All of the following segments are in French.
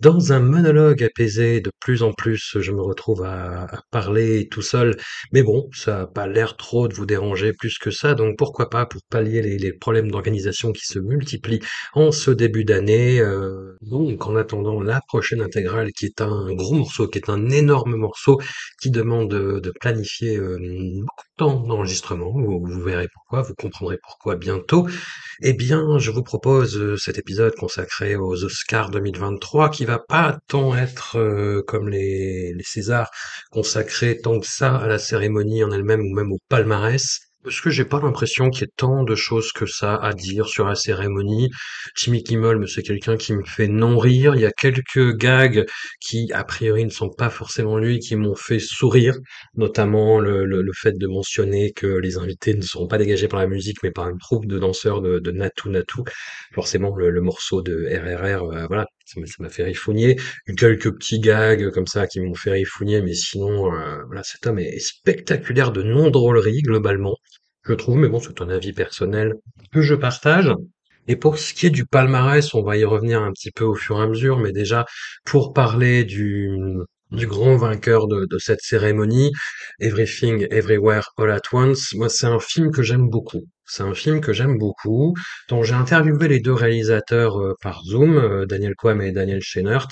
Dans un monologue apaisé, de plus en plus, je me retrouve à, à parler tout seul. Mais bon, ça n'a pas l'air trop de vous déranger plus que ça, donc pourquoi pas pour pallier les, les problèmes d'organisation qui se multiplient en ce début d'année. Euh, donc en attendant la prochaine intégrale qui est un gros morceau, qui est un énorme morceau qui demande de, planifier euh, beaucoup de temps d'enregistrement. Vous, vous verrez pourquoi, vous comprendrez pourquoi bientôt. Eh bien, je vous propose euh, cet épisode consacré aux Oscars 2023 qui va pas tant être euh, comme les, les Césars consacré tant que ça à la cérémonie en elle-même ou même au palmarès. Parce que j'ai pas l'impression qu'il y ait tant de choses que ça à dire sur la cérémonie. Jimmy Kimmel, c'est quelqu'un qui me fait non rire. Il y a quelques gags qui, a priori, ne sont pas forcément lui, qui m'ont fait sourire. Notamment le, le, fait de mentionner que les invités ne seront pas dégagés par la musique, mais par une troupe de danseurs de, de Natu Natu. Forcément, le, le morceau de RRR, euh, voilà, ça m'a- fait rifogner. Quelques petits gags comme ça qui m'ont fait rifogner, mais sinon, euh, voilà, cet homme est spectaculaire de non-drôlerie, globalement je trouve, mais bon, c'est un avis personnel que je partage. Et pour ce qui est du palmarès, on va y revenir un petit peu au fur et à mesure, mais déjà, pour parler du, du grand vainqueur de, cette cérémonie, Everything, Everywhere, All at Once, moi, c'est un film que j'aime beaucoup. C'est un film que j'aime beaucoup, dont j'ai interviewé les deux réalisateurs euh, par Zoom, euh, Daniel Kwam et Daniel Scheinert,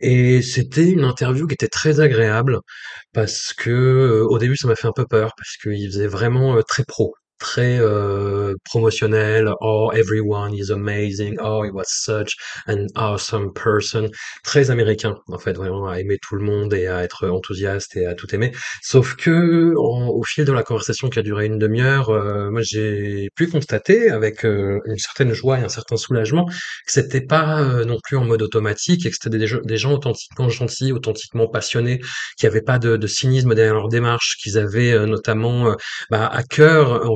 et c'était une interview qui était très agréable parce que euh, au début ça m'a fait un peu peur parce qu'il faisait vraiment très pro très euh, promotionnel. Oh everyone is amazing. Oh he was such an awesome person. Très américain en fait vraiment à aimer tout le monde et à être enthousiaste et à tout aimer. Sauf que au fil de la conversation qui a duré une demi-heure euh, moi j'ai pu constater avec euh, une certaine joie et un certain soulagement que c'était pas euh, non plus en mode automatique et que c'était des, des gens authentiquement gentils authentiquement passionnés qui avaient pas de, de cynisme derrière leur démarche, qu'ils avaient euh, notamment bah, à cœur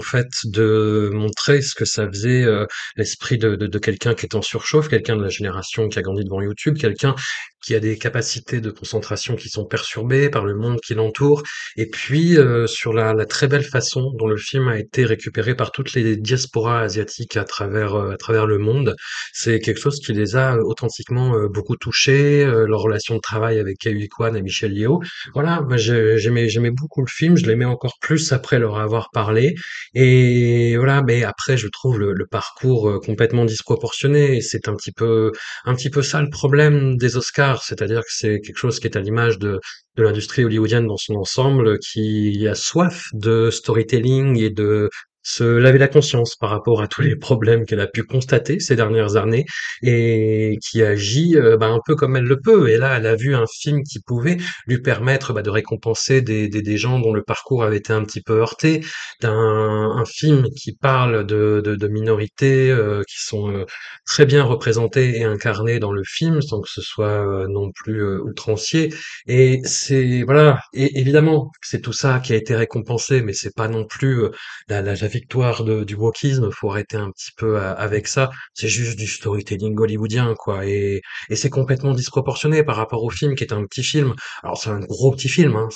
de montrer ce que ça faisait euh, l'esprit de, de, de quelqu'un qui est en surchauffe, quelqu'un de la génération qui a grandi devant YouTube, quelqu'un qui a des capacités de concentration qui sont perturbées par le monde qui l'entoure, et puis euh, sur la, la très belle façon dont le film a été récupéré par toutes les diasporas asiatiques à travers euh, à travers le monde, c'est quelque chose qui les a euh, authentiquement euh, beaucoup touchés, leur relation de travail avec Kei Kwan et Michel Yeo, voilà, moi j'ai- j'aimais j'aimais beaucoup le film, je l'aimais encore plus après leur avoir parlé. Et voilà, mais après je trouve le, le parcours complètement disproportionné. C'est un petit peu un petit peu ça le problème des Oscars, c'est-à-dire que c'est quelque chose qui est à l'image de de l'industrie hollywoodienne dans son ensemble, qui a soif de storytelling et de se laver la conscience par rapport à tous les problèmes qu'elle a pu constater ces dernières années et qui agit euh, bah, un peu comme elle le peut. Et là, elle a vu un film qui pouvait lui permettre bah, de récompenser des, des, des gens dont le parcours avait été un petit peu heurté, d'un un film qui parle de, de, de minorités euh, qui sont euh, très bien représentées et incarnées dans le film, sans que ce soit euh, non plus euh, outrancier. Et c'est voilà, et évidemment, c'est tout ça qui a été récompensé, mais c'est pas non plus euh, la, la, la victoire de, du wokisme. Faut arrêter un petit peu à- avec ça. C'est juste du storytelling hollywoodien, quoi. Et, et c'est complètement disproportionné par rapport au film qui est un petit film. Alors c'est un gros petit film, hein.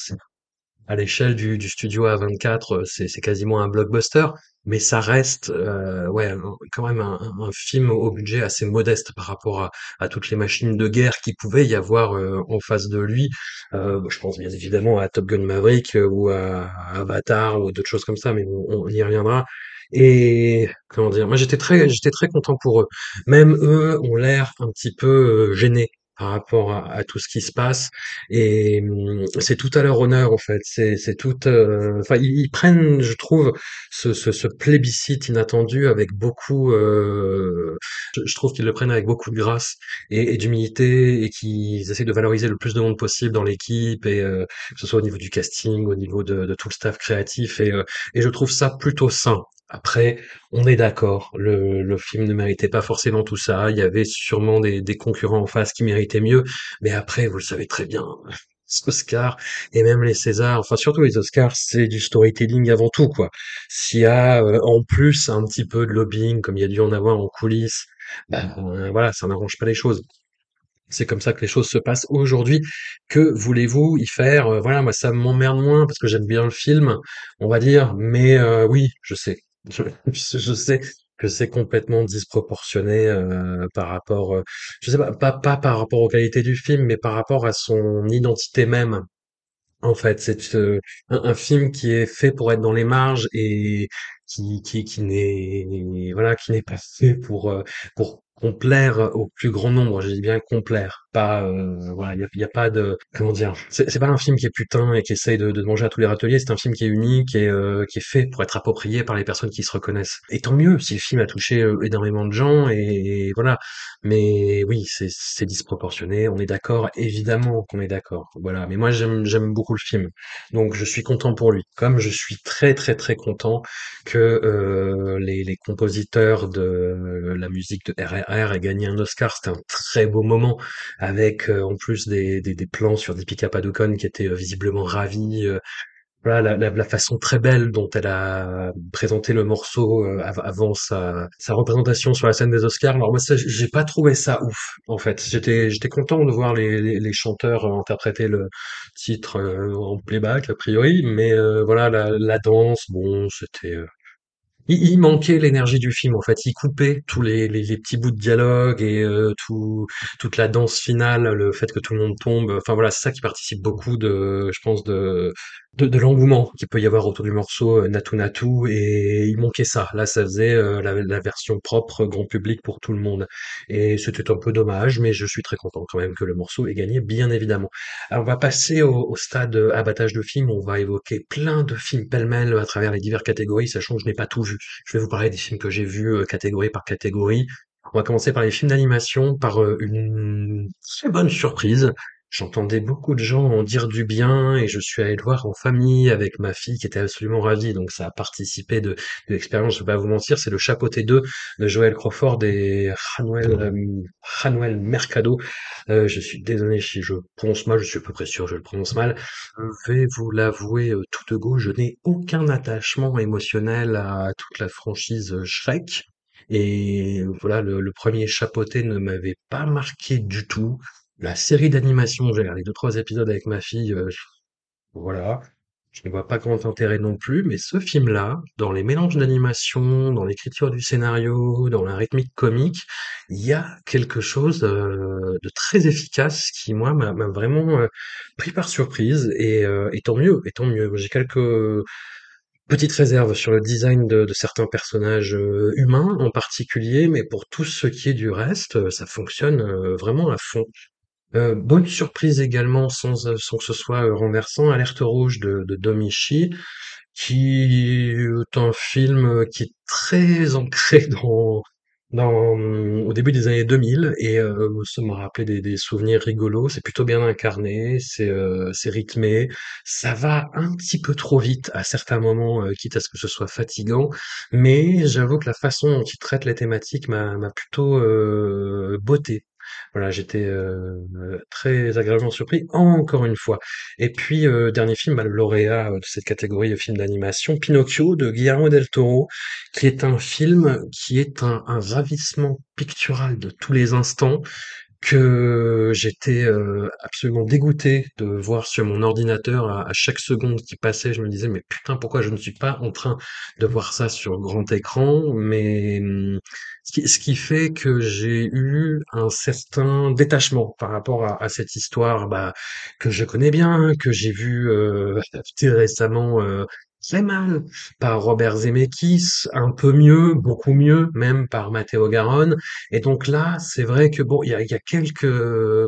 À l'échelle du, du studio A24, euh, c'est quasiment un blockbuster, mais ça reste euh, ouais quand même un, film au budget assez modeste par rapport à, toutes les machines de guerre qui pouvaient y avoir euh, en face de lui. Je pense bien évidemment à Top Gun Maverick ou à, Avatar ou d'autres choses comme ça, mais on, on y reviendra. Et comment dire, moi j'étais très j'étais très content pour eux. Même eux ont l'air un petit peu gênés par rapport à, à tout ce qui se passe. Et hum, c'est tout à leur honneur en fait. C'est c'est tout euh, enfin ils, ils prennent je trouve ce, ce, ce plébiscite inattendu avec beaucoup euh, je, je trouve qu'ils le prennent avec beaucoup de grâce et, et d'humilité et qu'ils essaient de valoriser le plus de monde possible dans l'équipe et euh, que ce soit au niveau du casting au niveau de, de tout le staff créatif. Et, euh, et je trouve ça plutôt sain après, on est d'accord, le, le film ne méritait pas forcément tout ça. Il y avait sûrement des, des concurrents en face qui méritaient mieux, mais après, vous le savez très bien, les Oscars et même les Césars, enfin surtout les Oscars, c'est du storytelling avant tout, quoi. S'il y a euh, en plus un petit peu de lobbying, comme il y a dû en avoir en coulisses, ben euh, voilà, ça n'arrange pas les choses. C'est comme ça que les choses se passent aujourd'hui. Que voulez-vous y faire? Euh, voilà, moi ça m'emmerde moins parce que j'aime bien le film, on va dire, mais euh, oui, je sais. Je, sais que c'est complètement disproportionné euh, par rapport, euh, je sais pas, pas, pas par rapport aux qualités du film, mais par rapport à son identité même. En fait, c'est euh, un, un film qui est fait pour être dans les marges et qui, qui, qui n'est, voilà, qui n'est pas fait pour, euh, pour complaire au plus grand nombre. Je dis bien complaire, pas, euh, voilà, il a, y a pas de, comment dire, c'est pas un film qui est putain et qui essaye de, de manger à tous les râteliers. C'est un film qui est unique et euh, qui est fait pour être approprié par les personnes qui se reconnaissent. Et tant mieux si le film a touché euh, énormément de gens et, voilà. Mais oui, c'est disproportionné. On est d'accord, évidemment qu'on est d'accord. Voilà. Mais moi j'aime j'aime beaucoup le film, donc je suis content pour lui. Comme je suis très très très content que euh, les, les compositeurs de la musique de RRR aient gagné un Oscar. C'était un très beau moment avec euh, en plus des, des, des plans sur Deepika Padukone qui était euh, visiblement ravie. euh, voilà la, la, la façon très belle dont elle a présenté le morceau euh, av- avant sa, sa représentation sur la scène des Oscars. Alors moi ça j'ai pas trouvé ça ouf en fait. J'étais j'étais content de voir les, les, les chanteurs interpréter le titre en playback a priori, mais voilà la, la danse bon c'était il, manquait l'énergie du film en fait. Il coupait tous les, petits bouts de dialogue et euh, tout, toute la danse finale, le fait que tout le monde tombe. Enfin voilà, c'est ça qui participe beaucoup de, je pense, de l'engouement qu'il peut y avoir autour du morceau euh, Natu Natu. Et il manquait ça. Là, ça faisait euh, la, version propre grand public pour tout le monde. Et c'était un peu dommage, mais je suis très content quand même que le morceau ait gagné, bien évidemment. Alors, on va passer au, au stade abattage de films. On va évoquer plein de films pêle-mêle à travers les diverses catégories, sachant que je n'ai pas tout vu. Je vais vous parler des films que j'ai vus euh, catégorie par catégorie. On va commencer par les films d'animation, par euh, une très bonne surprise. J'entendais beaucoup de gens en dire du bien et je suis allé le voir en famille avec ma fille qui était absolument ravie. Donc ça a participé de, de l'expérience. Je vais pas vous mentir, c'est le Chapeauté 2 de Joël Crawford et Januel, euh, Mercado. Euh, je suis désolé si je prononce mal, je suis à peu près sûr que je le prononce mal. Je vais vous l'avouer euh, tout de go, je n'ai aucun attachement émotionnel à toute la franchise Shrek. Et voilà, le, le premier chapeauté ne m'avait pas marqué du tout. La série d'animation, j'ai regardé deux, trois épisodes avec ma fille, euh, voilà. Je ne vois pas grand intérêt non plus, mais ce film-là, dans les mélanges d'animation, dans l'écriture du scénario, dans la rythmique comique, il y a quelque chose euh, de très efficace qui, moi, m'a vraiment euh, pris par surprise. Et, tant mieux, et tant mieux. J'ai quelques petites réserves sur le design de, certains personnages humains en particulier, mais pour tout ce qui est du reste, ça fonctionne vraiment à fond. Euh, bonne surprise également, sans, euh, sans que ce soit euh, renversant, Alerte rouge de, de Domichi, qui est un film qui est très ancré dans, dans, au début des années 2000 et euh, ça m'a rappelé des, des souvenirs rigolos. C'est plutôt bien incarné, c'est euh, rythmé, ça va un petit peu trop vite à certains moments, quitte à ce que ce soit fatigant, mais j'avoue que la façon dont il traite les thématiques m'a plutôt botté. Voilà, j'étais euh, très agréablement surpris, encore une fois. Et puis, euh, dernier film, bah, le lauréat euh, de cette catégorie de film d'animation, Pinocchio de Guillermo del Toro, qui est un film qui est un ravissement pictural de tous les instants, que j'étais euh, absolument dégoûté de voir sur mon ordinateur à, chaque seconde qui passait. Je me disais, mais putain, pourquoi je ne suis pas en train de voir ça sur grand écran? Mais hum, ce qui, ce qui fait que j'ai eu un certain détachement par rapport à, à cette histoire bah, que je connais bien, que j'ai vu euh, récemment euh, très mal par Robert Zemeckis, un peu mieux, beaucoup mieux même par Matteo Garonne. Et donc là, c'est vrai que bon, il y a, y a quelques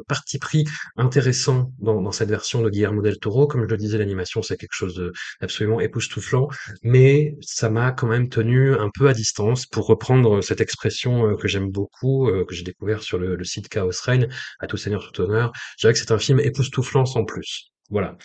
partis pris intéressants dans, dans cette version de Guillermo del Toro. Comme je le disais, l'animation c'est quelque chose d'absolument époustouflant, mais ça m'a quand même tenu un peu à distance pour reprendre cette expression euh, que j'aime beaucoup, euh, que j'ai découvert sur le, le site Chaos Reign, à tout seigneur tout honneur. Je dirais que c'est un film époustouflant sans plus. Voilà.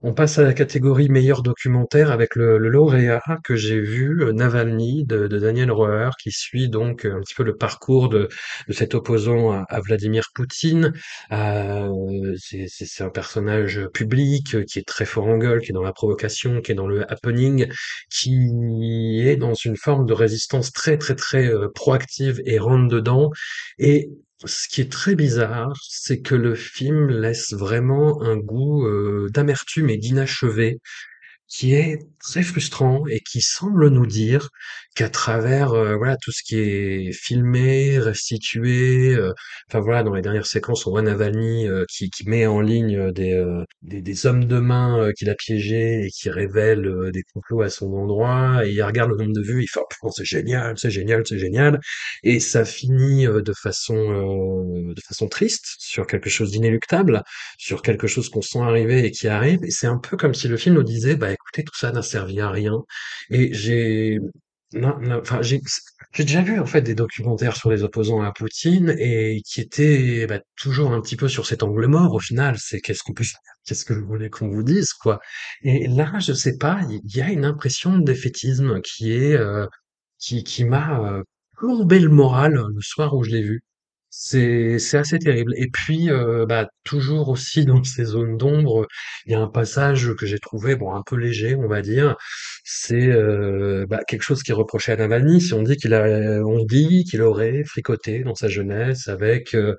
On passe à la catégorie meilleur documentaire avec le, lauréat que j'ai vu, euh, Navalny de, Daniel Roer, qui suit donc euh, un petit peu le parcours de, de cet opposant à, Vladimir Poutine. Euh, c'est un personnage public qui est très fort en gueule, qui est dans la provocation, qui est dans le happening, qui est dans une forme de résistance très très très proactive et rentre dedans. Et ce qui est très bizarre, c'est que le film laisse vraiment un goût, heu, d'amertume et d'inachevé qui est très frustrant et qui semble nous dire qu'à travers, heu, voilà, tout ce qui est filmé, restitué, heu, enfin voilà, dans les dernières séquences, on voit Navalny, heu, qui qui met en ligne, heu, des, heu, des des hommes de main, qu'il a piégés et qui révèlent, heu, des complots à son endroit et il regarde le nombre de vues, il fait: «Oh c'est génial, c'est génial, c'est génial» et ça finit, de façon, de façon triste sur quelque chose d'inéluctable sur quelque chose qu'on sent arriver et qui arrive. Et c'est un peu comme si le film nous disait, bah écoutez, tout ça n'a servi à rien. Et j'ai, enfin, j'ai, déjà vu en fait des documentaires sur les opposants à Poutine et qui étaient bah, toujours un petit peu sur cet angle mort. Au final, c'est qu'est-ce qu'on peut Qu'est-ce que vous voulez qu'on vous dise, quoi? Et là, je sais pas, il y a une impression de défaitisme qui est, euh, qui, qui m'a euh, plombé le moral le soir où je l'ai vu. C'est assez terrible. Et puis, heu, bah, toujours aussi dans ces zones d'ombre, il y a un passage que j'ai trouvé, bon, un peu léger, on va dire. C'est, heu, bah, quelque chose qui est reproché à Navalny. Si on dit qu'il a on dit qu'il aurait fricoté dans sa jeunesse avec, heu,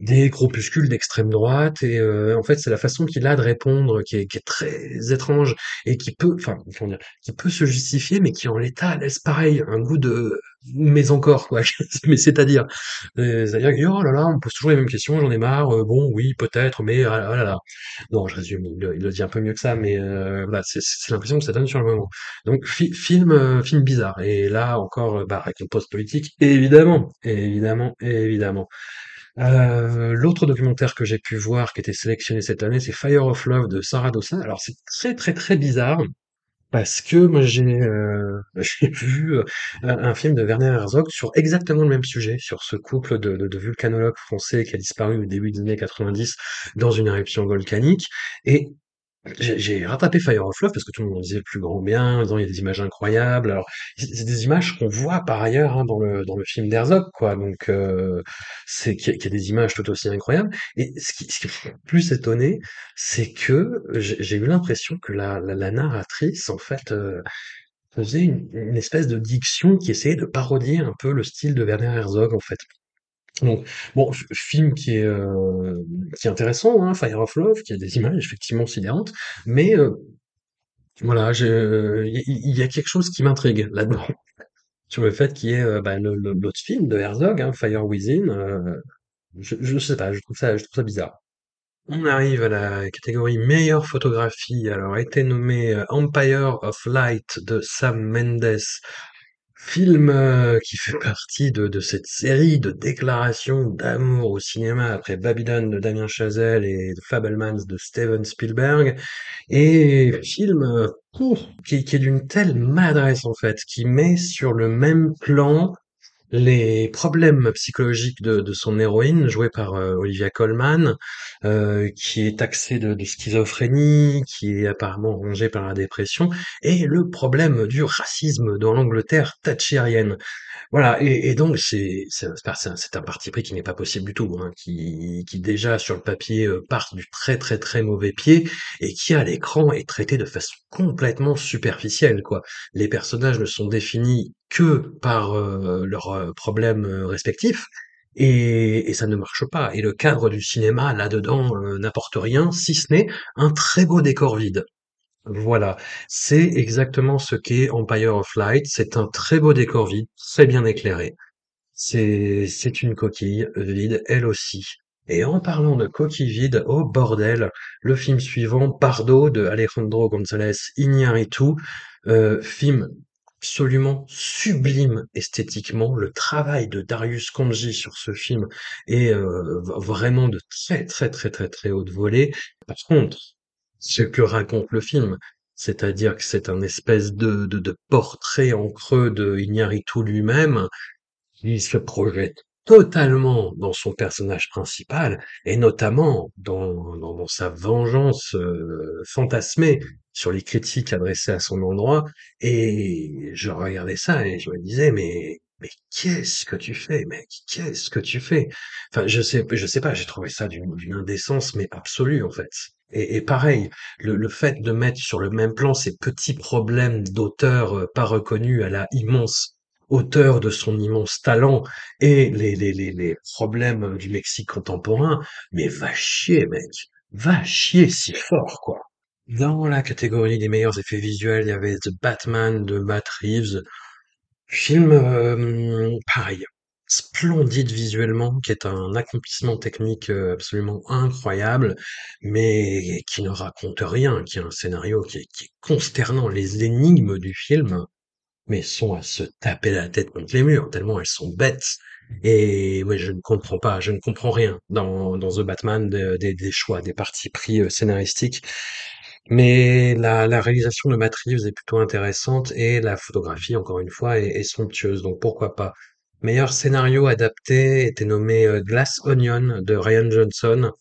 des groupuscules d'extrême droite et en fait, c'est la façon qu'il a de répondre qui est qui très étrange et qui peut enfin, dire? Qui peut se justifier, mais qui en l'état laisse pareil, un goût de mais encore quoi. Mais c'est-à-dire? Heu, c'est-à-dire dit: «Oh là là, on pose toujours les mêmes questions, j'en ai marre, heu, bon oui, peut-être, mais ah là là». Non, je résume, il le dit un peu mieux que ça, mais heu, voilà, c'est l'impression que ça donne sur le moment. Donc fi film, heu, film bizarre et là encore, bah, récompense politique, évidemment, évidemment, évidemment. Euh, l'autre documentaire que j'ai pu voir qui était sélectionné cette année, c'est Fire of Love de Sarah Dawson. Alors c'est très très très bizarre parce que moi j'ai euh, vu euh, un, un film de Werner Herzog sur exactement le même sujet, sur ce couple de, de, de vulcanologues français qui a disparu au début des années 90 dans une éruption volcanique. Et j'ai rattrapé Fire of Love parce que tout le monde disait le plus grand bien, en disant il y a des images incroyables. Alors, c'est des images qu'on voit par ailleurs hein, dans le dans le film d'Herzog, quoi. Donc, euh, c'est qu'il y, qu'il y a des images tout aussi incroyables. Et ce qui, ce qui le plus étonné, c'est que j'ai j'ai eu l'impression que la, la, la narratrice, en fait, euh, faisait une, une espèce de diction qui essayait de parodier un peu le style de Werner Herzog, en fait. Donc, bon, film qui est, euh, qui est intéressant, hein, Fire of Love, qui a des images effectivement sidérantes, mais euh, voilà, il y, a quelque chose qui m'intrigue là-dedans, sur le fait qu'il y ait euh, bah, l'autre film de Herzog, hein, Fire Within, euh, je, je sais pas, je trouve ça, je trouve ça bizarre. On arrive à la catégorie meilleure photographie, alors a été nommé euh, Empire of Light de Sam Mendes Film euh, qui fait partie de, de cette série de déclarations d'amour au cinéma après Babylone de Damien Chazelle et Fabelmans de Steven Spielberg, et film euh, qui, qui est d'une telle maladresse en fait, qui met sur le même plan les problèmes psychologiques de, son héroïne, jouée par euh, Olivia Colman, euh, qui est taxée de, de schizophrénie, qui est apparemment rongée par la dépression, et le problème du racisme dans l'Angleterre thatchérienne. Voilà, et, donc c'est c'est un parti pris qui n'est pas possible du tout, hein, qui, qui déjà sur le papier euh, part du très très très mauvais pied et qui à l'écran est traité de façon complètement superficielle, quoi. Les personnages ne sont définis que par euh, leurs euh, problèmes respectifs. Et, ça ne marche pas. Et le cadre du cinéma, là-dedans, n'apporte rien, si ce n'est un très beau décor vide. Voilà, c'est exactement ce qu'est Empire of Light. C'est un très beau décor vide, très bien éclairé. C'est une coquille vide, elle aussi. Et en parlant de coquilles vides, oh bordel, le film suivant, Pardo de Alejandro González Iñárritu, euh, film absolument sublime esthétiquement. Le travail de Darius Khondji sur ce film est euh, vraiment de très très très très très haute volée. Par contre, ce que raconte le film, c'est-à-dire que c'est un espèce de, de, de portrait en creux de Iñárritu lui-même, il se projette totalement dans son personnage principal et notamment dans, dans, dans sa vengeance euh, fantasmée sur les critiques adressées à son endroit. Et je regardais ça et je me disais, mais mais qu'est-ce que tu fais, mec? Qu'est-ce que tu fais? Enfin, je sais, je sais pas, j'ai trouvé ça d'une indécence, mais absolue, en fait. Et, pareil, le, le fait de mettre sur le même plan ces petits problèmes d'auteur euh, pas reconnus à la immense hauteur de son immense talent et les, les, les, les problèmes du Mexique contemporain, mais va chier, mec. Va chier si fort, quoi. Dans la catégorie des meilleurs effets visuels, il y avait The Batman de Matt Reeves. Film, euh, pareil, splendide visuellement, qui est un accomplissement technique euh, absolument incroyable, mais qui ne raconte rien, qui est un scénario qui est, consternant. Les énigmes du film, mais sont à se taper la tête contre les murs, tellement elles sont bêtes. Et moi, je ne comprends pas, je ne comprends rien dans, The Batman de- des choix, des partis pris euh, scénaristiques. Mais la, la réalisation de Matt Reeves est plutôt intéressante et la photographie, encore une fois, est, est somptueuse. Donc pourquoi pas. Meilleur scénario adapté était nommé euh, Glass Onion de Ryan Johnson.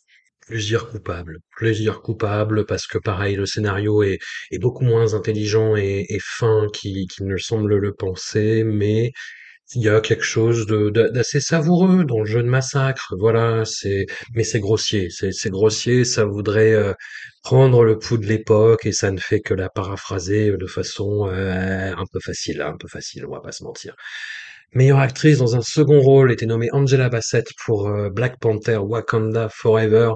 Plaisir coupable. Plaisir coupable parce que pareil, le scénario est, beaucoup moins intelligent et, fin qu'il ne semble le penser, mais il y a quelque chose d'assez savoureux dans le jeu de massacre. Voilà, c'est mais c'est grossier, c'est c'est grossier. Ça voudrait euh, prendre le pouls de l'époque et ça ne fait que la paraphraser de façon euh, un peu facile, un peu facile. On va pas se mentir. Meilleure actrice dans un second rôle était nommée Angela Bassett pour euh, Black Panther Wakanda Forever.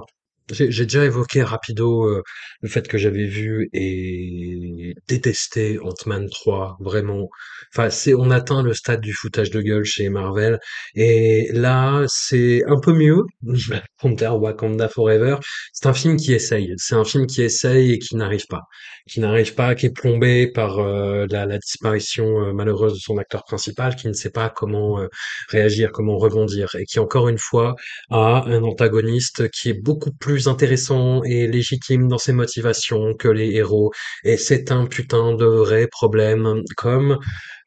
J'ai déjà évoqué rapido euh, le fait que j'avais vu et détesté Ant-Man 3, vraiment. Enfin, c'est on atteint le stade du foutage de gueule chez Marvel et là, c'est un peu mieux. Black Panther Wakanda Forever, c'est un film qui essaye, c'est un film qui essaye et qui n'arrive pas, qui n'arrive pas, qui est plombé par euh, la, la disparition euh, malheureuse de son acteur principal, qui ne sait pas comment euh, réagir, comment rebondir et qui encore une fois à un antagoniste qui est beaucoup plus intéressant et légitime dans ses motivations que les héros. Et c'est un putain de vrai problème, comme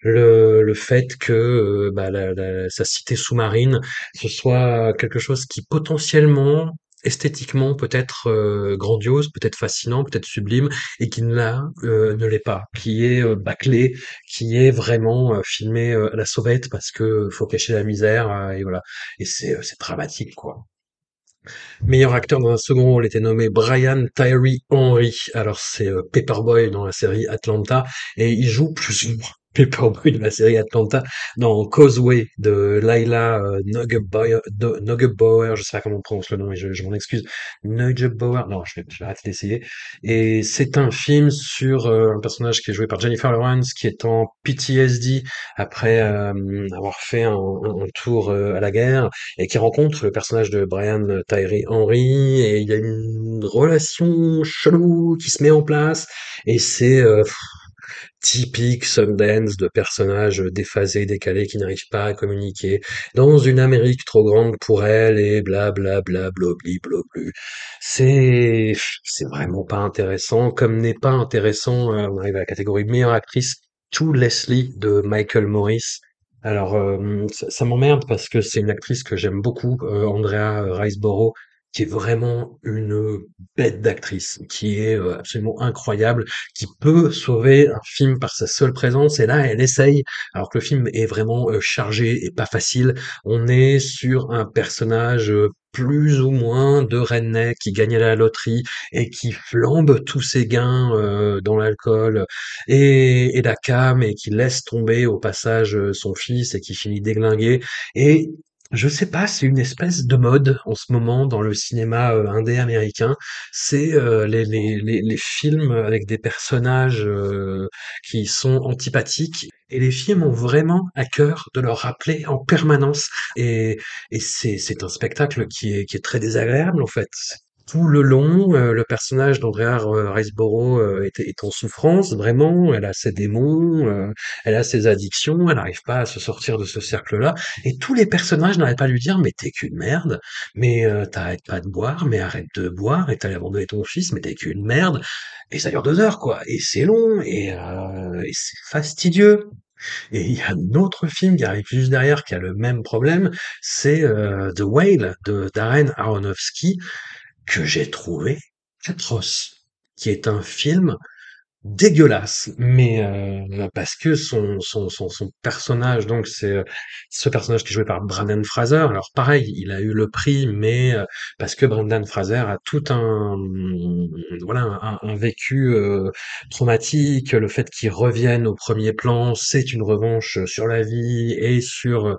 le, fait que euh, bah, la- la- sa cité sous-marine, ce soit quelque chose qui potentiellement esthétiquement peut être euh, grandiose, peut-être fascinant, peut-être sublime, et qui ne l'a, euh, ne l'est pas, qui est euh, bâclé, qui est vraiment filmé à la sauvette parce que faut cacher la misère, et voilà. Et c'est dramatique, quoi. Meilleur acteur dans un second rôle était nommé Brian Tyree Henry. Alors c'est euh, Paperboy dans la série Atlanta et il joue plus ou Paperboy de la série Atlanta dans Causeway de Laila euh, Neugebauer, je sais pas comment on prononce le nom et je, m'en excuse. Neugebauer, non, je vais, je vais arrêter d'essayer. Et c'est un film sur euh, un personnage qui est joué par Jennifer Lawrence qui est en PTSD après euh, avoir fait un, un- tour euh, à la guerre et qui rencontre le personnage de Brian Tyree Henry et il y a une relation chelou qui se met en place et c'est typique Sundance de personnages déphasés, décalés qui n'arrivent pas à communiquer dans une Amérique trop grande pour elle et bla bla bla blobli bloblu. C'est c'est vraiment pas intéressant comme n'est pas intéressant euh, on arrive à la catégorie meilleure actrice To Leslie de Michael Morris alors, euh, ça, m'emmerde parce que c'est une actrice que j'aime beaucoup, euh, Andrea Riseborough, qui est vraiment une bête d'actrice, qui est euh, absolument incroyable, qui peut sauver un film par sa seule présence. Et là, elle essaye, alors que le film est vraiment euh, chargé et pas facile. On est sur un personnage euh, plus ou moins de redneck qui gagne à la loterie et qui flambe tous ses gains dans l'alcool et, et la cam et qui laisse tomber au passage son fils et qui finit déglingué. Et Je sais pas, c'est une espèce de mode en ce moment dans le cinéma euh, indé américain. C'est euh, les, les, les, films avec des personnages euh, qui sont antipathiques. Et les films ont vraiment à cœur de leur rappeler en permanence. Et, et c'est, c'est un spectacle qui est, qui est très désagréable en fait. Tout le long, euh, le personnage d'Andrea euh, Riseborough euh, est, en souffrance, vraiment. Elle a ses démons, euh, elle a ses addictions, elle n'arrive pas à se sortir de ce cercle-là. Et tous les personnages n'arrêtent pas de lui dire, mais t'es qu'une merde, mais euh, t'arrêtes pas de boire, mais arrête de boire, et t'as abandonné ton fils, mais t'es qu'une merde. Et ça dure deux heures, quoi. Et c'est long, et, euh, et c'est fastidieux. Et il y a un autre film qui arrive juste derrière qui a le même problème, c'est euh, The Whale de Darren Aronofsky, que j'ai trouvé atroce, qui est un film dégueulasse, mais euh, parce que son, son, son, son personnage, donc c'est euh, ce personnage qui est joué par Brandon Fraser. Alors pareil, il a eu le prix, mais euh, parce que Brandon Fraser a tout un voilà un, un vécu euh, traumatique. Le fait qu'il revienne au premier plan, c'est une revanche sur la vie et sur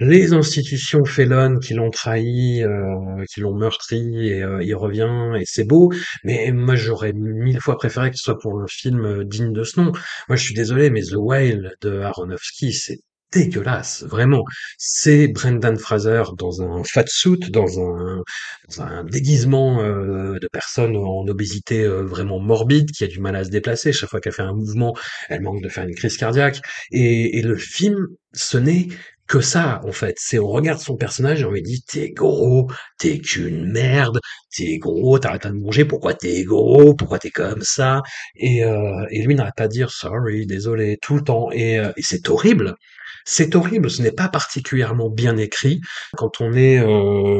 les institutions félonnes qui l'ont trahi, euh, qui l'ont meurtri, et euh, il revient et c'est beau. Mais moi j'aurais mille fois préféré que ce soit pour un film euh, digne de ce nom. Moi, je suis désolé, mais The Whale de Aronofsky, c'est dégueulasse, vraiment. C'est Brendan Fraser dans un fat suit, dans un, dans un déguisement euh, de personne en obésité euh, vraiment morbide, qui a du mal à se déplacer. Chaque fois qu'elle fait un mouvement, elle manque de faire une crise cardiaque. Et, et le film, ce n'est que ça, en fait. C'est on regarde son personnage et on lui dit t'es gros, t'es qu'une merde, t'es gros, t'arrêtes pas de manger, pourquoi t'es gros, pourquoi t'es comme ça? Et, euh, et lui n'arrête pas de dire sorry, désolé tout le temps et, euh, et c'est horrible. C'est horrible, ce n'est pas particulièrement bien écrit quand on est euh,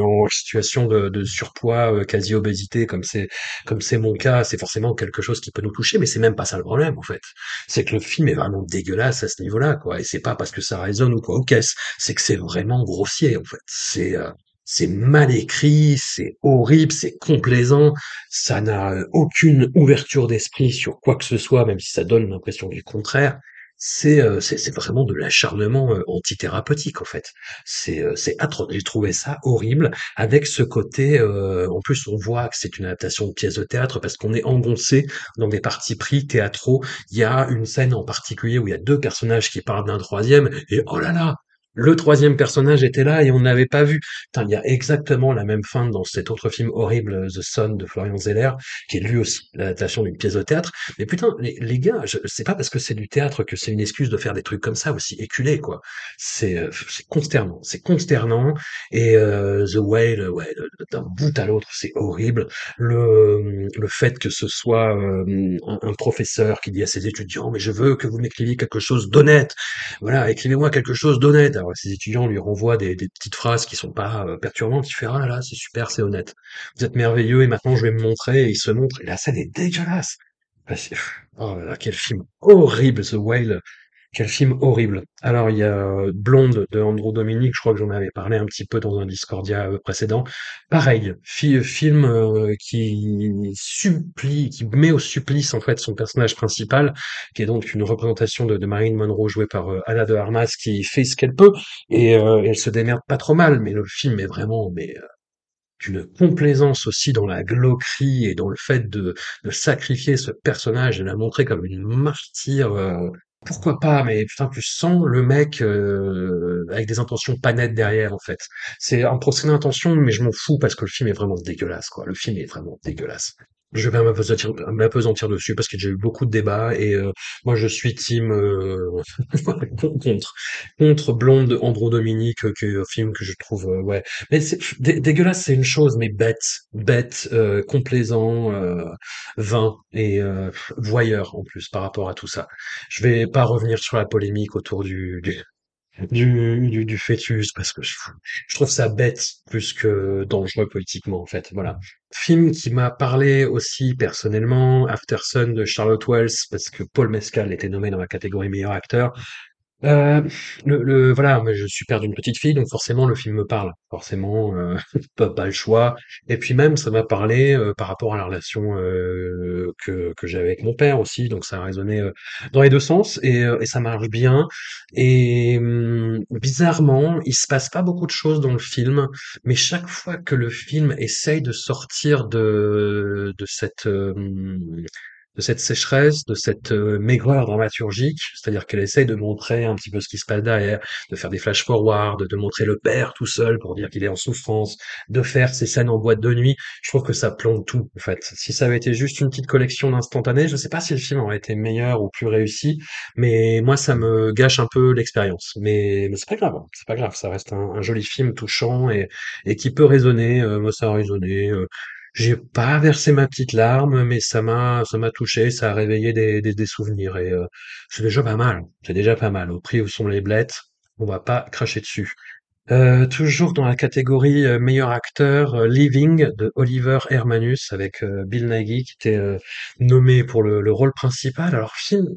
en situation de, de surpoids, euh, quasi-obésité, comme c'est comme c'est mon cas, c'est forcément quelque chose qui peut nous toucher, mais c'est même pas ça le problème en fait. C'est que le film est vraiment dégueulasse à ce niveau-là, quoi. Et c'est pas parce que ça résonne ou quoi ou qu'est-ce, c'est que c'est vraiment grossier en fait. C'est euh, c'est mal écrit, c'est horrible, c'est complaisant, ça n'a euh, aucune ouverture d'esprit sur quoi que ce soit, même si ça donne l'impression du contraire. C'est euh, c'est c'est vraiment de l'acharnement euh, antithérapeutique en fait. C'est euh, c'est atroce. J'ai trouvé ça horrible avec ce côté. euh, en plus, on voit que c'est une adaptation de pièce de théâtre parce qu'on est engoncé dans des partis pris théâtraux. Il y a une scène en particulier où il y a deux personnages qui parlent d'un troisième et oh là là, le troisième personnage était là et on n'avait pas vu. Putain, il y a exactement la même fin dans cet autre film horrible, The Son de Florian Zeller, qui est lui aussi l'adaptation d'une pièce de théâtre. Mais putain, les, les gars, c'est pas parce que c'est du théâtre que c'est une excuse de faire des trucs comme ça aussi éculés, quoi. C'est, euh, consternant, c'est consternant. Et euh, The Whale, ouais, de- de- d'un bout à l'autre, c'est horrible. Le, le fait que ce soit euh, un professeur qui dit à ses étudiants, mais je veux que vous m'écriviez quelque chose d'honnête voilà, écrivez-moi quelque chose d'honnête. Ses étudiants lui renvoient des, petites phrases qui sont pas euh, perturbantes. Il fait, ah là c'est super, c'est honnête. Vous êtes merveilleux et maintenant je vais me montrer. Et il se montre. Et la scène est dégueulasse. Oh là là, quel film horrible, The Whale. Quel film horrible. Alors, il y a euh, Blonde de Andrew Dominic, je crois que j'en avais parlé un petit peu dans un Discordia euh, précédent. Pareil, fi- film euh, qui supplie, qui met au supplice en fait son personnage principal, qui est donc une représentation de, Marilyn Monroe jouée par euh, Anna de Armas, qui fait ce qu'elle peut et euh, elle se démerde pas trop mal, mais le film est vraiment mais euh, d'une complaisance aussi dans la glauquerie et dans le fait de, de sacrifier ce personnage et la montrer comme une martyre. euh, pourquoi pas, mais putain, tu sens le mec euh, avec des intentions pas nettes derrière, en fait. C'est un procès d'intention, mais je m'en fous parce que le film est vraiment dégueulasse, quoi. Le film est vraiment dégueulasse. Je vais m'apesantir m'apesantir dessus parce a déjà eu beaucoup de débats et euh, moi je suis team euh, contre contre Blonde de Andrew Dominique, euh, qui est un film que je trouve euh, ouais mais c'est dé- dégueulasse, c'est une chose, mais bête, bête, euh, complaisant, euh, vain et euh, voyeur en plus par rapport à tout ça. Je vais pas revenir sur la polémique autour du du du, du, du fœtus parce que je, trouve ça bête plus que dangereux politiquement en fait. Voilà. Film qui m'a parlé aussi personnellement, After Sun de Charlotte Wells parce que Paul Mescal était nommé dans la catégorie meilleur acteur. Heu, le le voilà, je suis père d'une petite fille, donc forcément le film me parle. Forcément, heu, pas le choix. Et puis même ça m'a parlé, heu, par rapport à la relation, heu, que que j'avais avec mon père aussi, donc ça a résonné, heu, dans les 2 sens et et ça marche bien. Et mmh, bizarrement, il se passe pas beaucoup de choses dans le film, mais chaque fois que le film essaye de sortir de de cette, de cette sécheresse, de cette euh, maigreur dramaturgique, c'est-à-dire qu'elle essaye de montrer un petit peu ce qui se passe derrière, de faire des flash forward, de montrer le père tout seul pour dire qu'il est en souffrance, de faire ces scènes en boîte de nuit. Je trouve que ça plombe tout, en fait. Si ça avait été juste une petite collection d'instantanés, je sais pas si le film aurait été meilleur ou plus réussi, mais moi, ça me gâche un peu l'expérience. Mais, c'est pas grave, c'est pas grave, ça reste un, joli film touchant et, et qui peut résonner. Euh, moi, ça a résonné. euh, j'ai pas versé ma petite larme, mais ça m'a ça m'a touché, ça a réveillé des, des, souvenirs et euh, c'est déjà pas mal. C'est déjà pas mal. Au prix où sont les blettes, on va pas cracher dessus. Euh, toujours dans la catégorie euh, meilleur acteur, euh, Living de Oliver Hermanus avec Bill Nighy qui était nommé pour le, le rôle principal. Alors film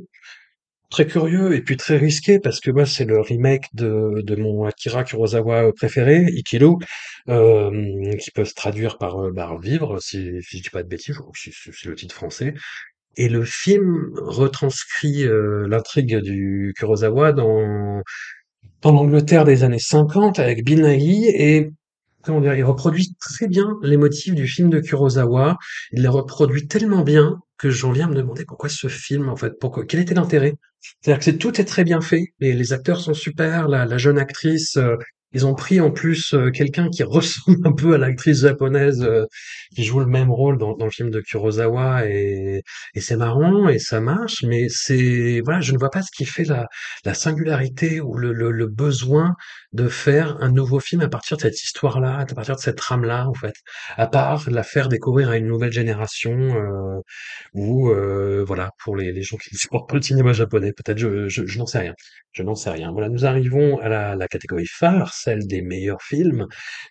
Très curieux et puis très risqué parce que moi c'est le remake de, de mon Akira Kurosawa préféré, Ikiru, euh, qui peut se traduire par, euh, par vivre, si, si je dis pas de bêtises, c'est le titre français. Et le film retranscrit euh, l'intrigue du Kurosawa dans, dans l'Angleterre des années 50 avec Bill Nighy et comment dire, il reproduit très bien les motifs du film de Kurosawa. Il les reproduit tellement bien que j'en viens à me demander pourquoi ce film, en fait, pourquoi, quel était l'intérêt? C'est-à-dire que c'est, tout est très bien fait, et les acteurs sont super, la, la jeune actrice, euh, ils ont pris en plus euh, quelqu'un qui ressemble un peu à l'actrice japonaise euh, qui joue le même rôle dans, dans le film de Kurosawa, et, et c'est marrant, et ça marche, mais c'est, voilà, je ne vois pas ce qui fait la, la singularité ou le, le, le besoin de faire un nouveau film à partir de cette histoire-là, à partir de cette trame-là, en fait. À part la faire découvrir à une nouvelle génération, euh, ou euh, voilà, pour les, les gens qui ne supportent pas le cinéma japonais, peut-être, je, je, je n'en sais rien. Je n'en sais rien. Voilà, nous arrivons à la, la catégorie phare, celle des meilleurs films.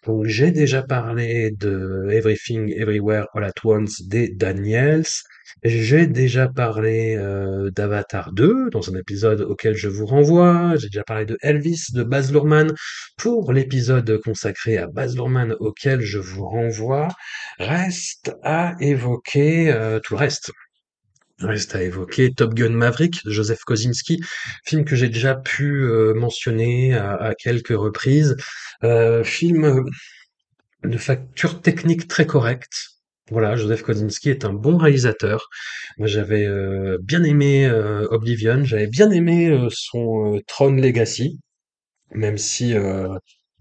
Donc, j'ai déjà parlé de Everything Everywhere All at Once des Daniels. J'ai déjà parlé euh, d'Avatar 2 dans un épisode auquel je vous renvoie. J'ai déjà parlé de Elvis de Baz Luhrmann pour l'épisode consacré à Baz Luhrmann auquel je vous renvoie. Reste à évoquer euh, tout le reste. Reste à évoquer Top Gun Maverick de Joseph Kosinski, film que j'ai déjà pu euh, mentionner à, quelques reprises. Euh, film de facture technique très correcte. Voilà, Joseph Kosinski est un bon réalisateur. Moi, j'avais euh, bien aimé euh, Oblivion, j'avais bien aimé euh, son Tron Legacy, même si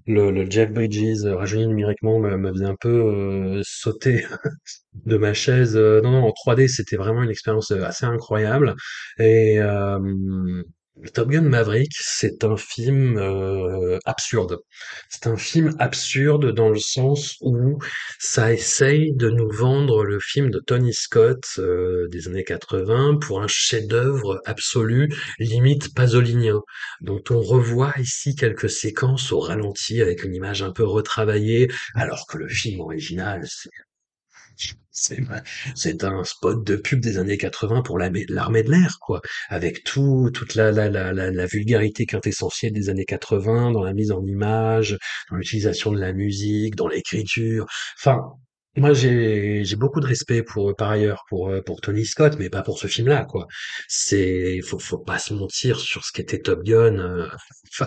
le, le, Jeff Bridges rajeuni numériquement me un peu sauter de ma chaise. non, non, en 3D, c'était vraiment une expérience assez incroyable. Et Top Gun Maverick, c'est un film euh, absurde. C'est un film absurde dans le sens où ça essaye de nous vendre le film de Tony Scott euh, des années 80 pour un chef-d'œuvre absolu, limite pasolinien, dont on revoit ici quelques séquences au ralenti avec une image un peu retravaillée, alors que le film original, c'est c'est un spot de pub des années 80 pour l'armée de l'air, quoi, avec tout, toute la, la, la, la, la vulgarité quintessentielle des années 80 dans la mise en image, dans l'utilisation de la musique, dans l'écriture. Enfin, moi, j'ai beaucoup de respect pour par ailleurs pour euh, pour Tony Scott, mais pas pour ce film-là, quoi. C'est faut faut pas se mentir sur ce qu'était Top Gun. euh, Enfin,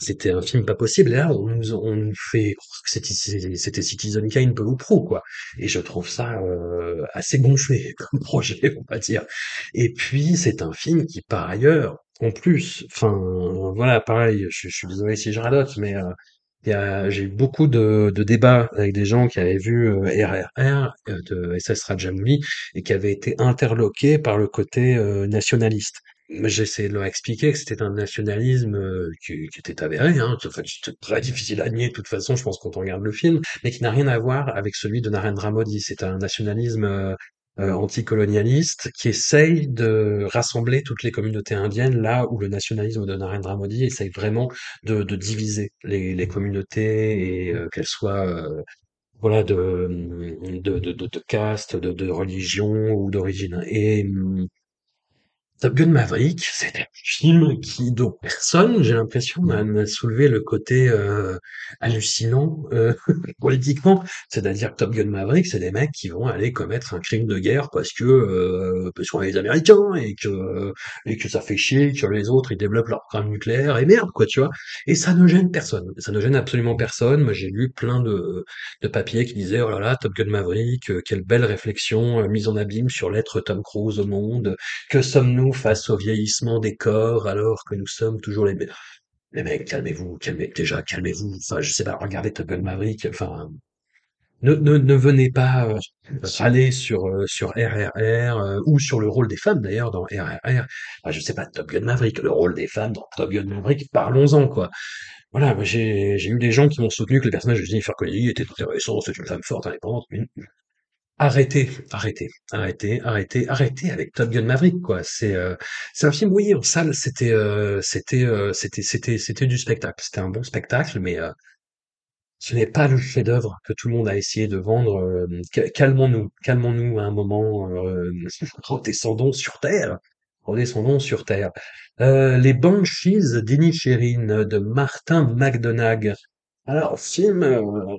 c'était un film pas possible. Et là, on nous on nous fait que c'était c'était Citizen Kane peu ou prou, quoi. Et je trouve ça euh, assez gonflé comme projet, on va dire. Et puis, c'est un film qui, par ailleurs, en plus, enfin, voilà, pareil. Je, je suis désolé si je radote, mais euh, j'ai eu beaucoup de, débats avec des gens qui avaient vu euh, RRR euh, de SS Rajamouli et qui avaient été interloqués par le côté euh, nationaliste. J'essaie de leur expliquer que c'était un nationalisme euh, qui, était avéré, hein, c'était très difficile à nier de toute façon, je pense, quand on regarde le film, mais qui n'a rien à voir avec celui de Narendra Modi. C'est un nationalisme euh, euh, anticolonialiste qui essaye de rassembler toutes les communautés indiennes là où le nationalisme de Narendra Modi essaye vraiment de, de diviser les, les communautés et euh, qu'elles soient euh, voilà de, de, de, de, de caste, de, de religion ou d'origine. Et hum, Top Gun Maverick, c'est un film qui, dont personne, j'ai l'impression, n'a soulevé le côté euh, hallucinant euh, politiquement. C'est-à-dire que Top Gun Maverick, c'est des mecs qui vont aller commettre un crime de guerre parce que euh, parce qu'on est les Américains et que et que ça fait chier que les autres ils développent leur programme nucléaire et merde quoi, tu vois. Et ça ne gêne personne. Ça ne gêne absolument personne. Moi, j'ai lu plein de de papiers qui disaient oh là là, Top Gun Maverick, euh, quelle belle réflexion euh, mise en abîme sur l'être Tom Cruise au monde. Que sommes-nous face au vieillissement des corps alors que nous sommes toujours les mêmes? Les mecs, calmez-vous, calmez, déjà, calmez-vous. Enfin, je sais pas, regardez Top Gun Maverick. Enfin, ne, ne, ne venez pas euh, râler sur euh, RRR euh, ou sur le rôle des femmes d'ailleurs dans RRR. Enfin, je sais pas, Top Gun Maverick, le rôle des femmes dans Top Gun Maverick, parlons-en quoi. Voilà, j'ai eu des gens qui m'ont soutenu que le personnage de Jennifer Connelly était intéressant, c'est une femme forte, indépendante. Arrêtez, arrêtez, arrêtez, arrêtez, arrêtez avec Top Gun Maverick, quoi. C'est euh, c'est un film, oui, en salle, c'était euh, c'était euh, c'était c'était c'était du spectacle. C'était un bon spectacle, mais euh, ce n'est pas le chef-d'œuvre que tout le monde a essayé de vendre. euh, ca- calmons-nous, calmons-nous à un moment. Redescendons sur terre, redescendons sur terre. Les Banshees d'Inisherin de Martin McDonagh. Alors, film, euh,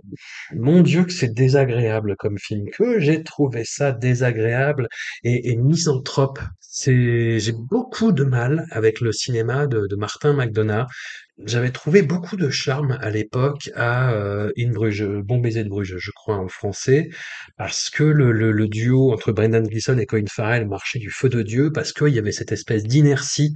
mon Dieu que c'est désagréable comme film, que j'ai trouvé ça désagréable et, misanthrope. C'est, j'ai beaucoup de mal avec le cinéma de, de Martin McDonagh. J'avais trouvé beaucoup de charme à l'époque à euh, In Bruges, Bon baiser de Bruges, je crois en français, parce que le, duo entre Brendan Gleeson et Colin Farrell marchait du feu de Dieu, parce qu'il y avait cette espèce d'inertie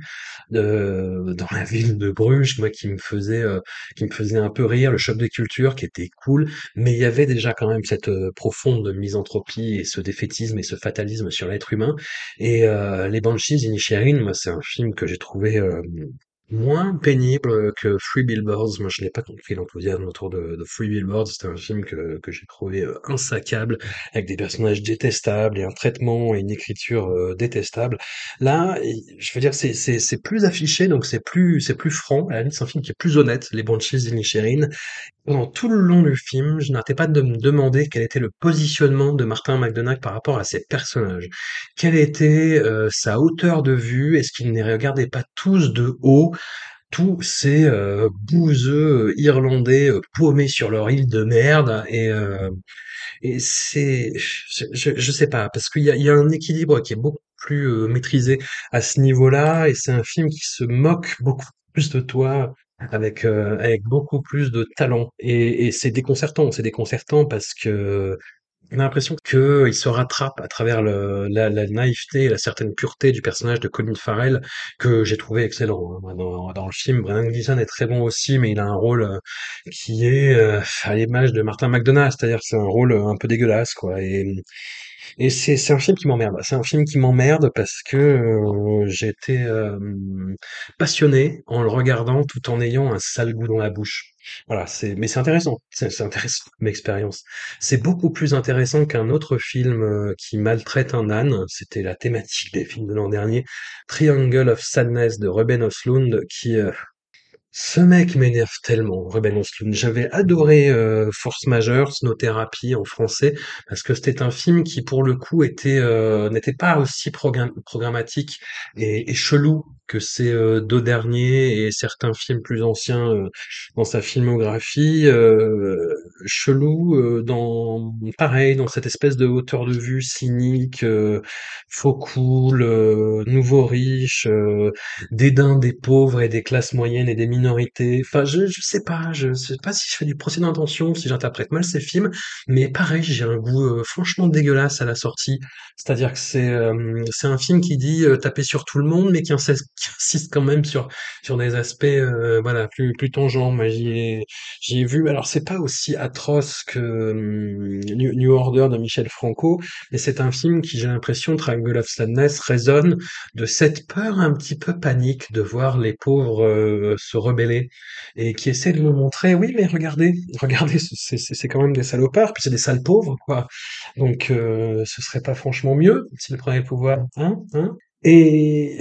dans la ville de Bruges, moi qui me faisait euh, qui me faisait un peu rire, le choc des cultures qui était cool, mais il y avait déjà quand même cette euh, profonde misanthropie et ce défaitisme et ce fatalisme sur l'être humain. Et euh, les Banshees Inisherin, moi c'est un film que j'ai trouvé euh, moins pénible que Free Billboards. Moi je n'ai pas compris l'enthousiasme autour de, Free Billboards. C'était un film que, que j'ai trouvé euh, insaccable, avec des personnages détestables et un traitement et une écriture euh, détestable. Là, je veux dire, c'est c'est c'est plus affiché, donc c'est plus c'est plus franc. C'est un film qui est plus honnête. Les Banshees d'Inisherin. Pendant tout le long du film, je n'arrêtais pas de me demander quel était le positionnement de Martin McDonagh par rapport à ses personnages. Quelle était euh, sa hauteur de vue? Est-ce qu'il ne les regardait pas tous de haut? Tous ces euh, bouseux euh, irlandais euh, paumés sur leur île de merde et euh, et c'est je, je, sais pas parce qu'il y a, y a un équilibre qui est beaucoup plus euh, maîtrisé à ce niveau-là et c'est un film qui se moque beaucoup plus de toi avec euh, avec beaucoup plus de talent et, et c'est déconcertant c'est déconcertant parce que on a l'impression que il se rattrape à travers le, la, la naïveté et la certaine pureté du personnage de Colin Farrell que j'ai trouvé excellent hein. dans, le film. Brendan Gleeson est très bon aussi, mais il a un rôle euh, qui est euh, à l'image de Martin McDonagh, c'est-à-dire c'est un rôle un peu dégueulasse quoi. Et et c'est c'est un film qui m'emmerde. C'est un film qui m'emmerde parce que euh, j'étais euh, passionné en le regardant tout en ayant un sale goût dans la bouche. Voilà, c'est mais c'est intéressant. C'est intéressant comme expérience. C'est beaucoup plus intéressant qu'un autre film euh, qui maltraite un âne. C'était la thématique des films de l'an dernier, Triangle of Sadness de Ruben Östlund, qui euh, ce mec m'énerve tellement, Ruben Östlund. J'avais adoré euh, Force Majeure, Snowtherapy en français, parce que c'était un film qui, pour le coup, était euh, n'était pas aussi programm- programmatique et, chelou que ces euh, deux derniers et certains films plus anciens euh, dans sa filmographie. chelou dans pareil dans cette espèce de hauteur de vue cynique, faux cool, nouveau riche. dédain des pauvres et des classes moyennes et des minorités. Enfin, je, je sais pas, je sais pas si je fais du procès d'intention, si j'interprète mal ces films, mais pareil, j'ai un goût euh, franchement dégueulasse à la sortie. C'est-à-dire que c'est euh, un film qui dit euh, taper sur tout le monde, mais qui insiste, quand même sur sur des aspects voilà plus plus tangents. J'y ai ai vu. Alors, c'est pas aussi atroce que hum, New, Order de Michel Franco, mais c'est un film qui, j'ai l'impression, Triangle of Sadness résonne de cette peur un petit peu panique de voir les pauvres se et qui essaie de nous montrer, oui, mais regardez, regardez, c'est quand même des salopards, puis c'est des sales pauvres, quoi. Donc, euh, ce serait pas franchement mieux s'ils prenaient le pouvoir, hein, hein? Et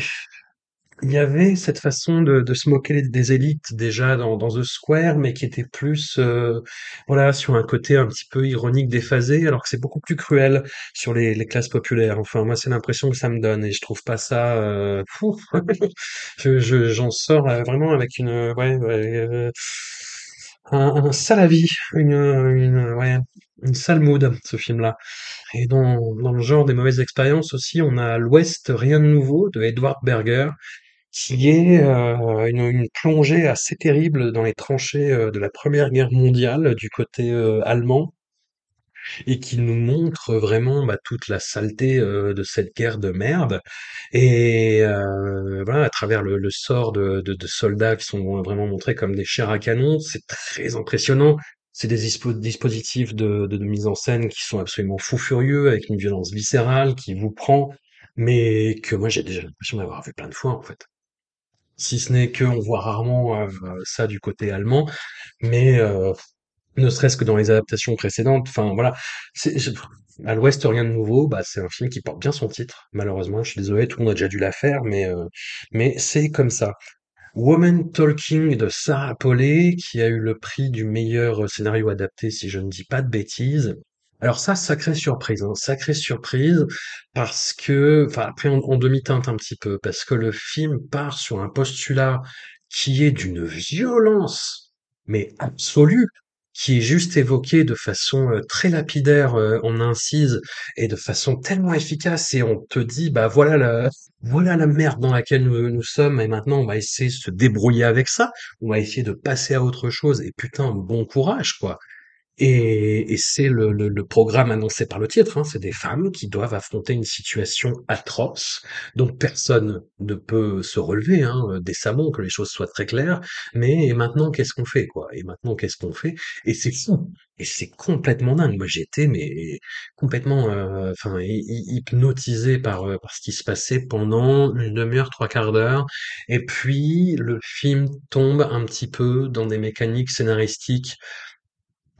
Il y avait cette façon de de se moquer des élites déjà dans dans The Square, mais qui était plus, heu, voilà, sur un côté un petit peu ironique, déphasé, alors que c'est beaucoup plus cruel sur les les classes populaires. Enfin, moi, c'est l'impression que ça me donne et je trouve pas ça, heu, fou. Je je j'en sors, heu, vraiment avec une, ouais, ouais, heu, un un sale avis, une, une, ouais, une sale mood, ce film-là. Et dans dans le genre des mauvaises expériences aussi, on a L'Ouest, rien de nouveau de Edward Berger, qui est euh, une, une plongée assez terrible dans les tranchées euh, de la Première Guerre mondiale du côté euh, allemand et qui nous montre vraiment bah, toute la saleté euh, de cette guerre de merde et euh, voilà à travers le, le sort de, de, de soldats qui sont vraiment montrés comme des chairs à canon, c'est très impressionnant. C'est des dispo- dispositifs de, de, de mise en scène qui sont absolument fous furieux, avec une violence viscérale qui vous prend, mais que moi j'ai déjà l'impression d'avoir vu plein de fois en fait si ce n'est qu'on voit rarement euh, ça du côté allemand, mais euh, ne serait-ce que dans les adaptations précédentes, enfin voilà, à l'Ouest rien de nouveau, bah c'est un film qui porte bien son titre. Malheureusement, je suis désolé, tout le monde a déjà dû la faire, mais euh, mais c'est comme ça. Woman Talking de Sarah Polley, qui a eu le prix du meilleur scénario adapté, si je ne dis pas de bêtises. Alors ça, sacrée surprise, hein, sacrée surprise, parce que, enfin après en demi-teinte un petit peu, parce que le film part sur un postulat qui est d'une violence, mais absolue, qui est juste évoqué de façon euh, très lapidaire euh, en incise et de façon tellement efficace, et on te dit, bah voilà la, voilà la merde dans laquelle nous, nous sommes, et maintenant on va essayer de se débrouiller avec ça, on va essayer de passer à autre chose, et putain, bon courage, quoi. Et, et c'est le, le- le programme annoncé par le titre, hein, c'est des femmes qui doivent affronter une situation atroce dont personne ne peut se relever, hein, euh, décemment, que les choses soient très claires. Mais et maintenant, qu'est-ce qu'on fait, quoi? Et maintenant, qu'est-ce qu'on fait? Et c'est fou, et c'est complètement dingue. Moi, j'étais mais complètement, euh, enfin, hy- hy- hypnotisé par euh, par ce qui se passait pendant une demi-heure, trois quarts d'heure. Et puis, le film tombe un petit peu dans des mécaniques scénaristiques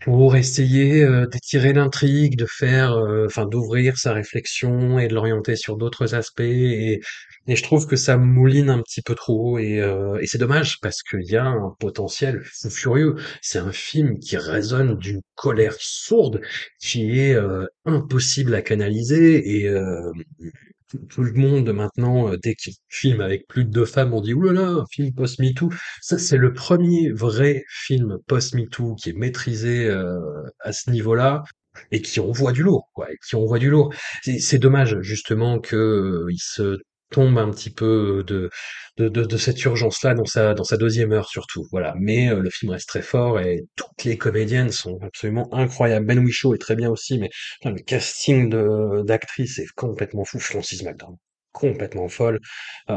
pour essayer, heu, d'étirer l'intrigue, de faire, heu, enfin d'ouvrir sa réflexion et de l'orienter sur d'autres aspects et et je trouve que ça mouline un petit peu trop et heu et c'est dommage parce qu'il y a un potentiel fou furieux. C'est un film qui résonne d'une colère sourde qui est, impossible à canaliser et tout, le monde maintenant, euh, dès qu'il filme avec plus de deux femmes, on dit là, un film post-MeToo. Ça, c'est le premier vrai film post-MeToo qui est maîtrisé euh, à ce niveau-là et qui envoie du lourd, quoi, et qui envoie du lourd. C'est dommage justement que euh, se tombe un petit peu de de, de, de cette urgence-là dans sa dans sa deuxième heure surtout. Voilà. Mais euh, le film reste très fort et toutes les comédiennes sont absolument incroyables. Ben Whishaw est très bien aussi, mais le casting de d'actrices est complètement fou. Francis McDormand, complètement folle. Euh,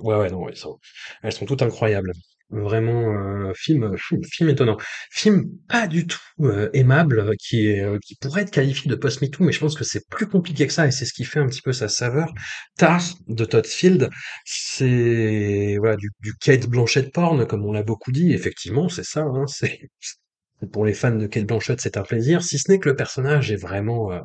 ouais ouais non, elles sont, elles sont toutes incroyables. Vraiment, euh, film, film, étonnant. Film pas du tout euh, aimable, euh, qui euh, qui pourrait être qualifié de post-MeToo, mais je pense que c'est plus compliqué que ça, et c'est ce qui fait un petit peu sa saveur. Tar de Todd Field, c'est voilà du, du Kate Blanchett porn, comme on l'a beaucoup dit. Effectivement, c'est ça. Hein, c'est pour les fans de Kate Blanchett, c'est un plaisir. Si ce n'est que le personnage est vraiment euh,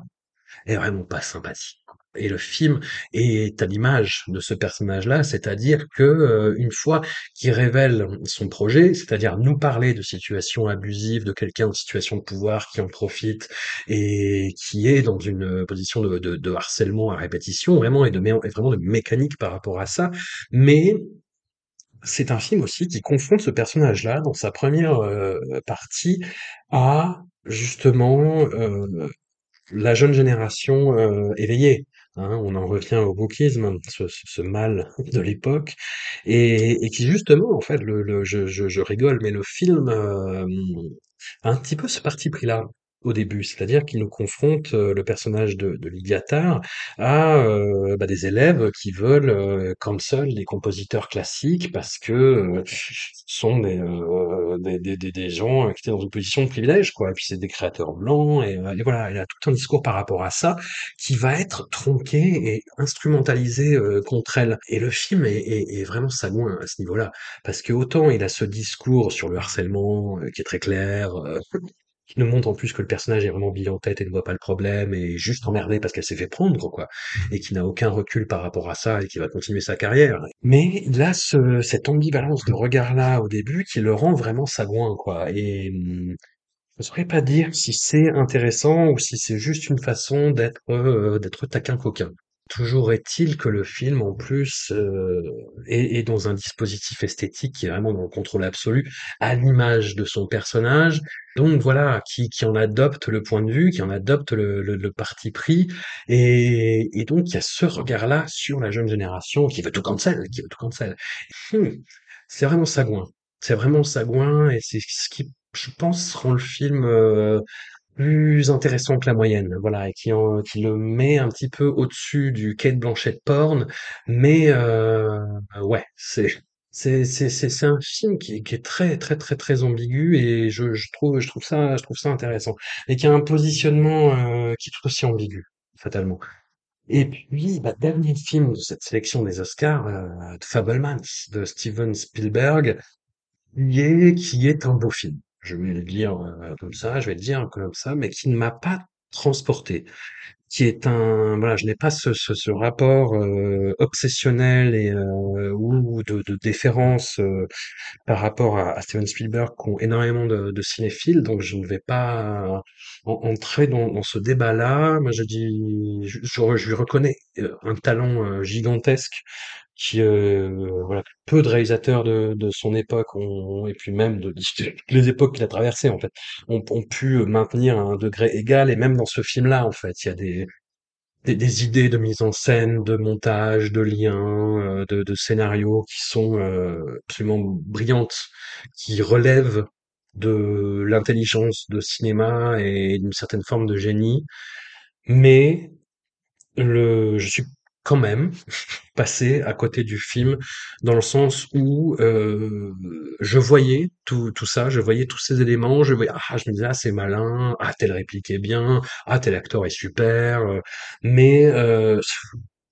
est vraiment pas sympathique. Et le film est à l'image de ce personnage-là, c'est-à-dire que euh, une fois qu'il révèle son projet, c'est-à-dire nous parler de situations abusives, de quelqu'un en situation de pouvoir qui en profite et qui est dans une position de, harcèlement à répétition, vraiment et de vraiment de mécanique par rapport à ça, mais c'est un film aussi qui confronte ce personnage-là dans sa première euh, partie à justement euh, la jeune génération euh, éveillée. Hein, on en revient au wokisme, ce, mal de l'époque, et, qui justement, en fait, le, le- je, je- je rigole, mais le film euh, a un petit peu ce parti pris-là au début, c'est-à-dire qu'il nous confronte euh, le personnage de, de Lydia à euh, bah, des élèves qui veulent euh, cancel les compositeurs classiques parce que euh, ce sont des, euh, des, des, des- des gens qui étaient dans une position de privilège, quoi. Et puis c'est des créateurs blancs, et, euh, voilà, il a tout un discours par rapport à ça qui va être tronqué et instrumentalisé euh, contre elle. Et le film est, est, est vraiment sagouin à ce niveau-là, parce que autant il a ce discours sur le harcèlement euh, qui est très clair, euh, qui nous montre en plus que le personnage est vraiment bille en tête et ne voit pas le problème et juste emmerdé parce qu'elle s'est fait prendre, quoi, et qui n'a aucun recul par rapport à ça et qui va continuer sa carrière. Mais il a ce, cette ambivalence de regard-là au début qui le rend vraiment sagouin, quoi. Et hum, je saurais pas dire si c'est intéressant ou si c'est juste une façon d'être euh, d'être taquin coquin. Toujours est-il que le film, en plus, euh, est, est dans un dispositif esthétique qui est vraiment dans le contrôle absolu, à l'image de son personnage. Donc voilà, qui, qui en adopte le point de vue, qui en adopte le, le, le parti pris, et, et donc il y a ce regard-là sur la jeune génération qui veut tout cancel, qui veut tout cancel. Hmm, c'est vraiment sagouin. C'est vraiment sagouin, et c'est ce qui, je pense, rend le film euh, plus intéressant que la moyenne, voilà, et qui, en- qui le met un petit peu au-dessus du Kate Blanchett porn, mais euh, ouais, c'est c'est c'est c'est un film qui, qui est très très très très ambigu et je, je trouve je trouve ça je trouve ça intéressant et qui a un positionnement euh, qui est tout aussi ambigu fatalement. Et puis, bah, dernier film de cette sélection des Oscars, euh, The Fabelmans de Steven Spielberg, qui est, qui est un beau film. Je vais le dire euh, comme ça, je vais le dire comme ça, mais qui ne m'a pas transporté. Qui est un, voilà, je n'ai pas ce, ce, ce rapport euh, obsessionnel et euh, ou de, de déférence euh, par rapport à, à Steven Spielberg qu'ont énormément de, de cinéphiles, donc je ne vais pas en- entrer dans, dans ce débat-là. Moi, je dis, je, je, je lui reconnais euh, un talent euh, gigantesque qui euh, voilà peu de réalisateurs de, de son époque ont, et puis même de, de les époques qu'il a traversées en fait ont, ont pu maintenir un degré égal et même dans ce film-là en fait il y a des des, des idées de mise en scène, de montage, de liens, euh, de, de scénarios qui sont euh, absolument brillantes, qui relèvent de l'intelligence de cinéma et d'une certaine forme de génie, mais le, je suis quand même passé à côté du film dans le sens où euh, je voyais tout, tout ça, je voyais tous ces éléments, je voyais ah je me disais ah c'est malin, ah telle réplique est bien, ah tel acteur est super, euh, mais euh,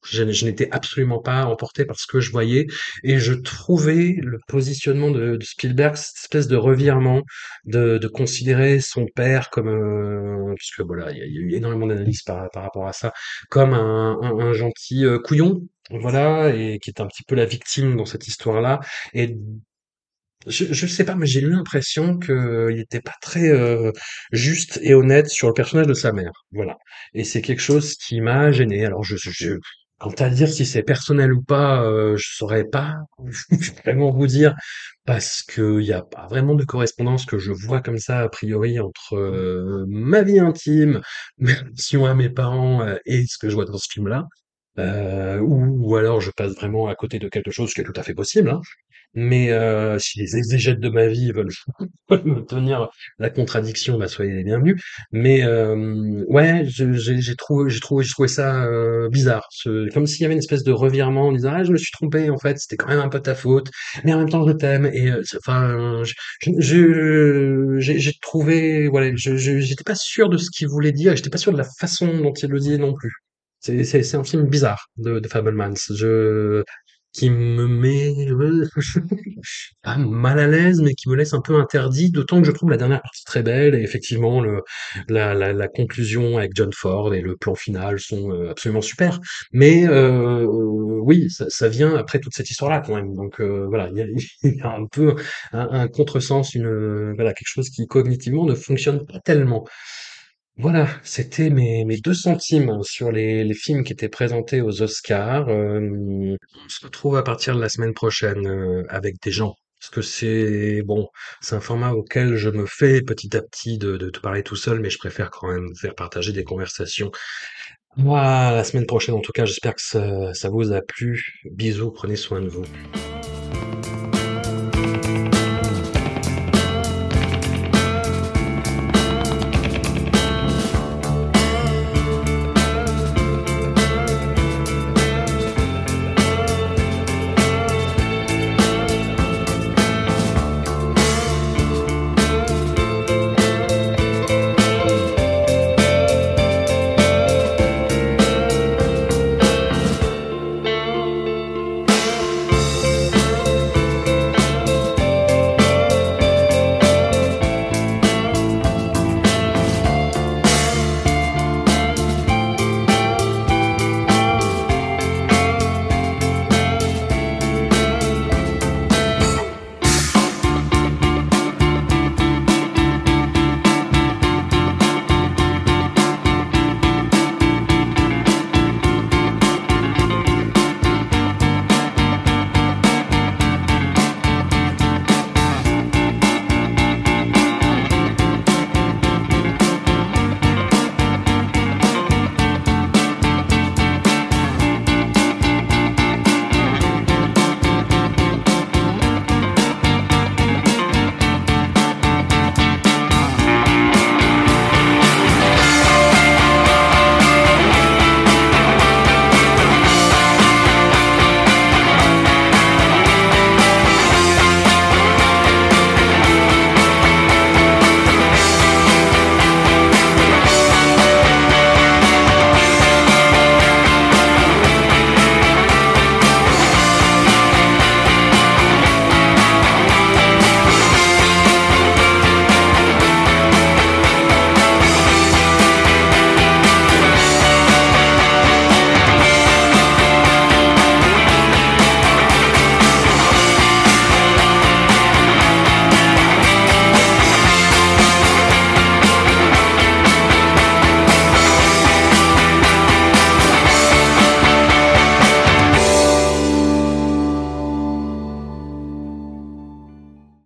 je, n'étais absolument pas emporté par ce que je voyais et je trouvais le positionnement de, Spielberg cette espèce de revirement de, de considérer son père comme euh, puisque voilà il y, a eu énormément d'analyses par, par rapport à ça comme un, un, un gentil euh, couillon voilà et qui est un petit peu la victime dans cette histoire-là. Et je, je sais pas mais j'ai eu l'impression que il était pas très euh, juste et honnête sur le personnage de sa mère voilà. Et c'est quelque chose qui m'a gêné. Alors je, je Quant à dire si c'est personnel ou pas, euh, je saurais pas vraiment vous dire parce qu'il y a pas vraiment de correspondance que je vois comme ça a priori entre euh, ma vie intime, mes relations à mes parents euh, et ce que je vois dans ce film-là. Euh, ou, ou alors je passe vraiment à côté de quelque chose qui est tout à fait possible. hein. Mais euh, si les exégètes de ma vie veulent, me tenir la contradiction, bah soyez les bienvenus. Mais euh, ouais, j'ai trouvé, j'ai trouvé, trouvé ça euh, bizarre. Ce- comme s'il y avait une espèce de revirement en disant ah je me suis trompé en fait, c'était quand même un peu ta faute, mais en même temps je t'aime. Et euh, enfin, j'ai trouvé, voilà, j'étais pas sûr de ce qu'il voulait dire, j'étais pas sûr de la façon dont il le disait non plus. C'est un film bizarre de, de Fabelmans. Je qui me met pas mal à l'aise, mais qui me laisse un peu interdit. D'autant que je trouve la dernière partie très belle et effectivement le la la, la conclusion avec John Ford et le plan final sont euh, absolument super. Mais euh, oui, ça, ça vient après toute cette histoire-là quand même. Donc euh, voilà, il y y a un peu un, un contresens, une voilà quelque chose qui cognitivement ne fonctionne pas tellement. Voilà, c'était mes, deux centimes sur les, films qui étaient présentés aux Oscars. Euh, on se retrouve à partir de la semaine prochaine euh, avec des gens. Parce que c'est bon, c'est un format auquel je me fais petit à petit de, te parler tout seul, mais je préfère quand même faire partager des conversations. Moi, la semaine prochaine, en tout cas, j'espère que ça vous a plu. Bisous, prenez soin de vous.